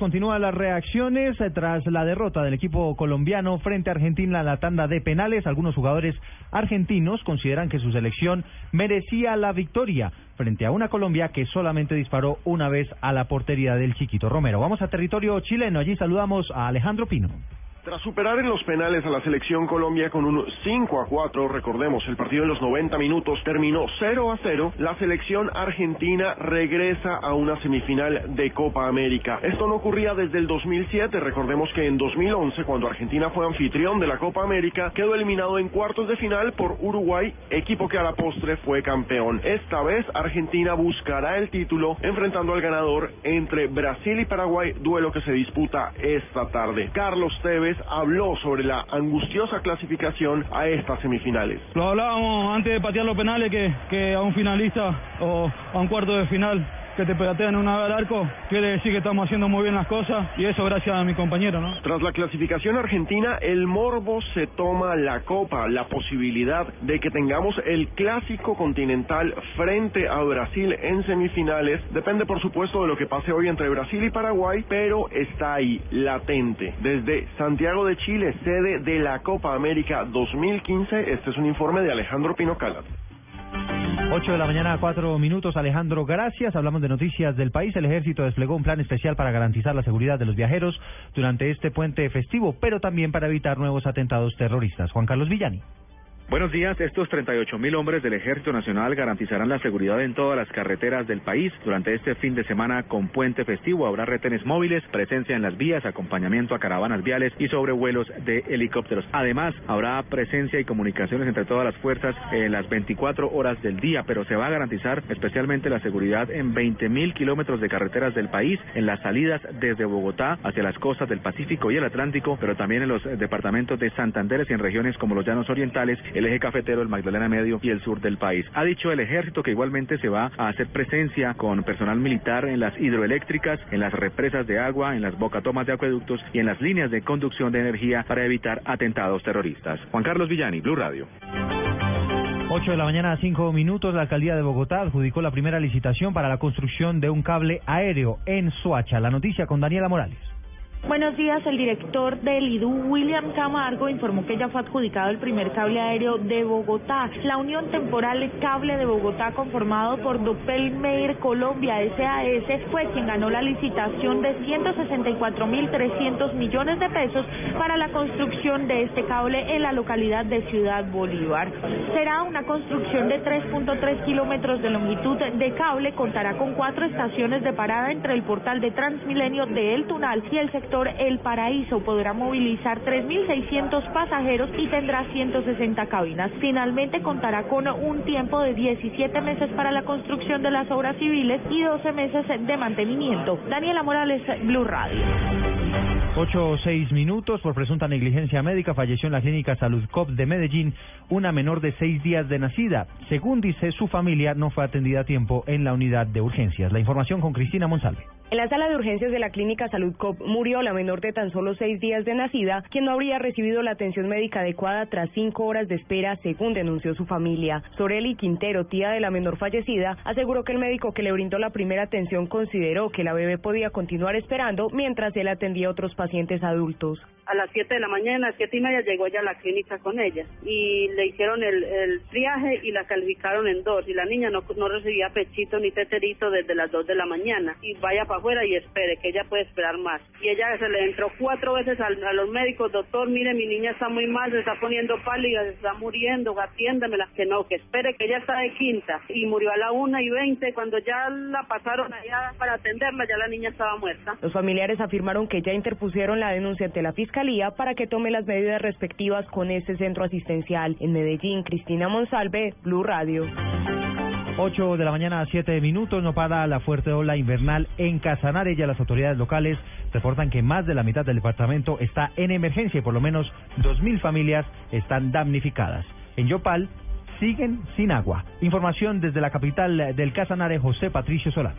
Continúan las reacciones eh, tras la derrota del equipo colombiano frente a Argentina en la tanda de penales. Algunos jugadores argentinos consideran que su selección merecía la victoria frente a una Colombia que solamente disparó una vez a la portería del Chiquito Romero. Vamos a territorio chileno. Allí saludamos a Alejandro Pino. Tras superar en los penales a la selección Colombia con un 5 a 4, recordemos, el partido en los 90 minutos terminó 0 a 0, la selección argentina regresa a una semifinal de Copa América. Esto no ocurría desde el 2007, recordemos que en 2011, cuando Argentina fue anfitrión de la Copa América, quedó eliminado en cuartos de final por Uruguay, equipo que a la postre fue campeón. Esta vez Argentina buscará el título enfrentando al ganador entre Brasil y Paraguay, duelo que se disputa esta tarde. Carlos Tevez habló sobre la angustiosa clasificación a estas semifinales. Lo hablábamos antes de patear los penales que, a un finalista o a un cuarto de final que te patean una vez al arco, quiere decir que estamos haciendo muy bien las cosas y eso gracias a mi compañero, ¿no? Tras la clasificación argentina, el Morbo se toma la copa, la posibilidad de que tengamos el clásico continental frente a Brasil en semifinales. Depende, por supuesto, de lo que pase hoy entre Brasil y Paraguay, pero está ahí, latente. Desde Santiago de Chile, sede de la Copa América 2015, este es un informe de Alejandro Pino Calat. 8 de la mañana, 4 minutos. Alejandro, gracias. Hablamos de noticias del país. El ejército desplegó un plan especial para garantizar la seguridad de los viajeros durante este puente festivo, pero también para evitar nuevos atentados terroristas. Juan Carlos Villani. Buenos días. Estos 38 mil hombres del Ejército Nacional garantizarán la seguridad en todas las carreteras del país durante este fin de semana con puente festivo. Habrá retenes móviles, presencia en las vías, acompañamiento a caravanas viales y sobrevuelos de helicópteros. Además, habrá presencia y comunicaciones entre todas las fuerzas en las 24 horas del día, pero se va a garantizar especialmente la seguridad en 20 mil kilómetros de carreteras del país, en las salidas desde Bogotá hacia las costas del Pacífico y el Atlántico, pero también en los departamentos de Santander y en regiones como los Llanos Orientales el eje cafetero, el Magdalena Medio y el sur del país. Ha dicho el ejército que igualmente se va a hacer presencia con personal militar en las hidroeléctricas, en las represas de agua, en las bocatomas de acueductos y en las líneas de conducción de energía para evitar atentados terroristas. Juan Carlos Villani, Blue Radio. 8 de la mañana, 5 minutos. La alcaldía de Bogotá adjudicó la primera licitación para la construcción de un cable aéreo en Soacha. La noticia con Daniela Morales. Buenos días, el director del IDU, William Camargo, informó que ya fue adjudicado el primer cable aéreo de Bogotá. La Unión Temporal Cable de Bogotá, conformado por Doppelmayr Colombia SAS, fue quien ganó la licitación de 164.300 millones de pesos para la construcción de este cable en la localidad de Ciudad Bolívar. Será una construcción de 3.3 kilómetros de longitud de cable, contará con cuatro estaciones de parada entre el portal de Transmilenio de El Tunal y el sector El Paraíso podrá movilizar 3.600 pasajeros y tendrá 160 cabinas. Finalmente contará con un tiempo de 17 meses para la construcción de las obras civiles y 12 meses de mantenimiento. Daniela Morales, Blue Radio. 8 o 6 minutos por presunta negligencia médica falleció en la clínica Salud Cop de Medellín una menor de 6 días de nacida. Según dice su familia, no fue atendida a tiempo en la unidad de urgencias. La información con Cristina Monsalve. En la sala de urgencias de la clínica Salud Cop murió la menor de tan solo seis días de nacida, quien no habría recibido la atención médica adecuada tras cinco horas de espera, según denunció su familia. Soreli Quintero, tía de la menor fallecida, aseguró que el médico que le brindó la primera atención consideró que la bebé podía continuar esperando mientras él atendía a otros pacientes adultos. A las 7 de la mañana, siete y media, llegó ella a la clínica con ella y le hicieron el, el triaje y la calificaron en dos. Y la niña no, no recibía pechito ni teterito desde las 2 de la mañana. Y vaya para afuera y espere, que ella puede esperar más. Y ella se le entró cuatro veces a, a los médicos, doctor, mire, mi niña está muy mal, se está poniendo pálida, se está muriendo, atiéndemela. Que no, que espere, que ella está de quinta. Y murió a la una y veinte, cuando ya la pasaron allá para atenderla, ya la niña estaba muerta. Los familiares afirmaron que ya interpusieron la denuncia ante la fiscalía para que tome las medidas respectivas con este centro asistencial. En Medellín, Cristina Monsalve, Blue Radio. 8 de la mañana a 7 minutos, no para la fuerte ola invernal en Casanare. Ya las autoridades locales reportan que más de la mitad del departamento está en emergencia y por lo menos 2.000 familias están damnificadas. En Yopal siguen sin agua. Información desde la capital del Casanare, José Patricio Solá.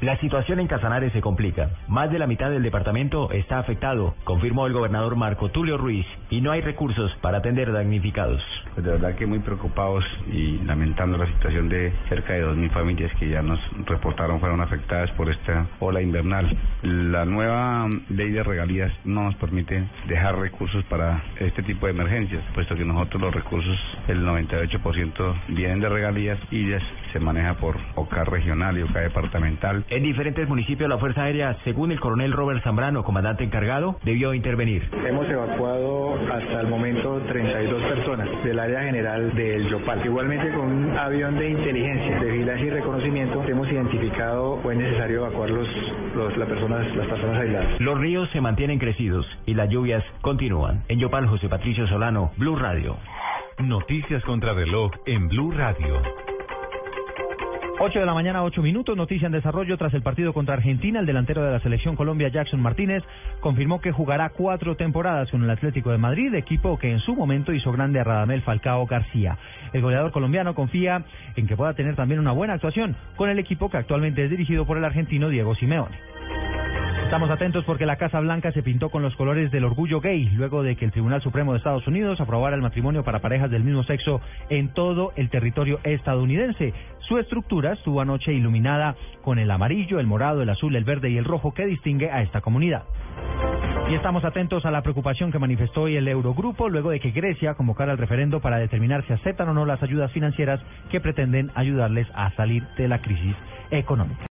La situación en Casanare se complica. Más de la mitad del departamento está afectado, confirmó el gobernador Marco Tulio Ruiz, y no hay recursos para atender damnificados. Pues de verdad que muy preocupados y lamentando la situación de cerca de 2.000 familias que ya nos reportaron fueron afectadas por esta ola invernal. La nueva ley de regalías no nos permite dejar recursos para este tipo de emergencias, puesto que nosotros los recursos, el 98% vienen de regalías y se maneja por OCA regional y OCA departamental. En diferentes municipios la Fuerza Aérea, según el coronel Robert Zambrano, comandante encargado, debió intervenir. Hemos evacuado hasta el momento 32 personas del área general del Yopal. Igualmente con un avión de inteligencia, de vigilancia y reconocimiento, hemos identificado o es necesario evacuar los, los, las, personas, las personas aisladas. Los ríos se mantienen crecidos y las lluvias continúan. En Yopal, José Patricio Solano, Blue Radio. Noticias contra reloj en Blue Radio. 8 de la mañana, 8 minutos. Noticia en desarrollo tras el partido contra Argentina. El delantero de la selección Colombia, Jackson Martínez, confirmó que jugará cuatro temporadas con el Atlético de Madrid, equipo que en su momento hizo grande a Radamel Falcao García. El goleador colombiano confía en que pueda tener también una buena actuación con el equipo que actualmente es dirigido por el argentino Diego Simeone. Estamos atentos porque la Casa Blanca se pintó con los colores del orgullo gay luego de que el Tribunal Supremo de Estados Unidos aprobara el matrimonio para parejas del mismo sexo en todo el territorio estadounidense. Su estructura estuvo anoche iluminada con el amarillo, el morado, el azul, el verde y el rojo que distingue a esta comunidad. Y estamos atentos a la preocupación que manifestó hoy el Eurogrupo luego de que Grecia convocara el referendo para determinar si aceptan o no las ayudas financieras que pretenden ayudarles a salir de la crisis económica.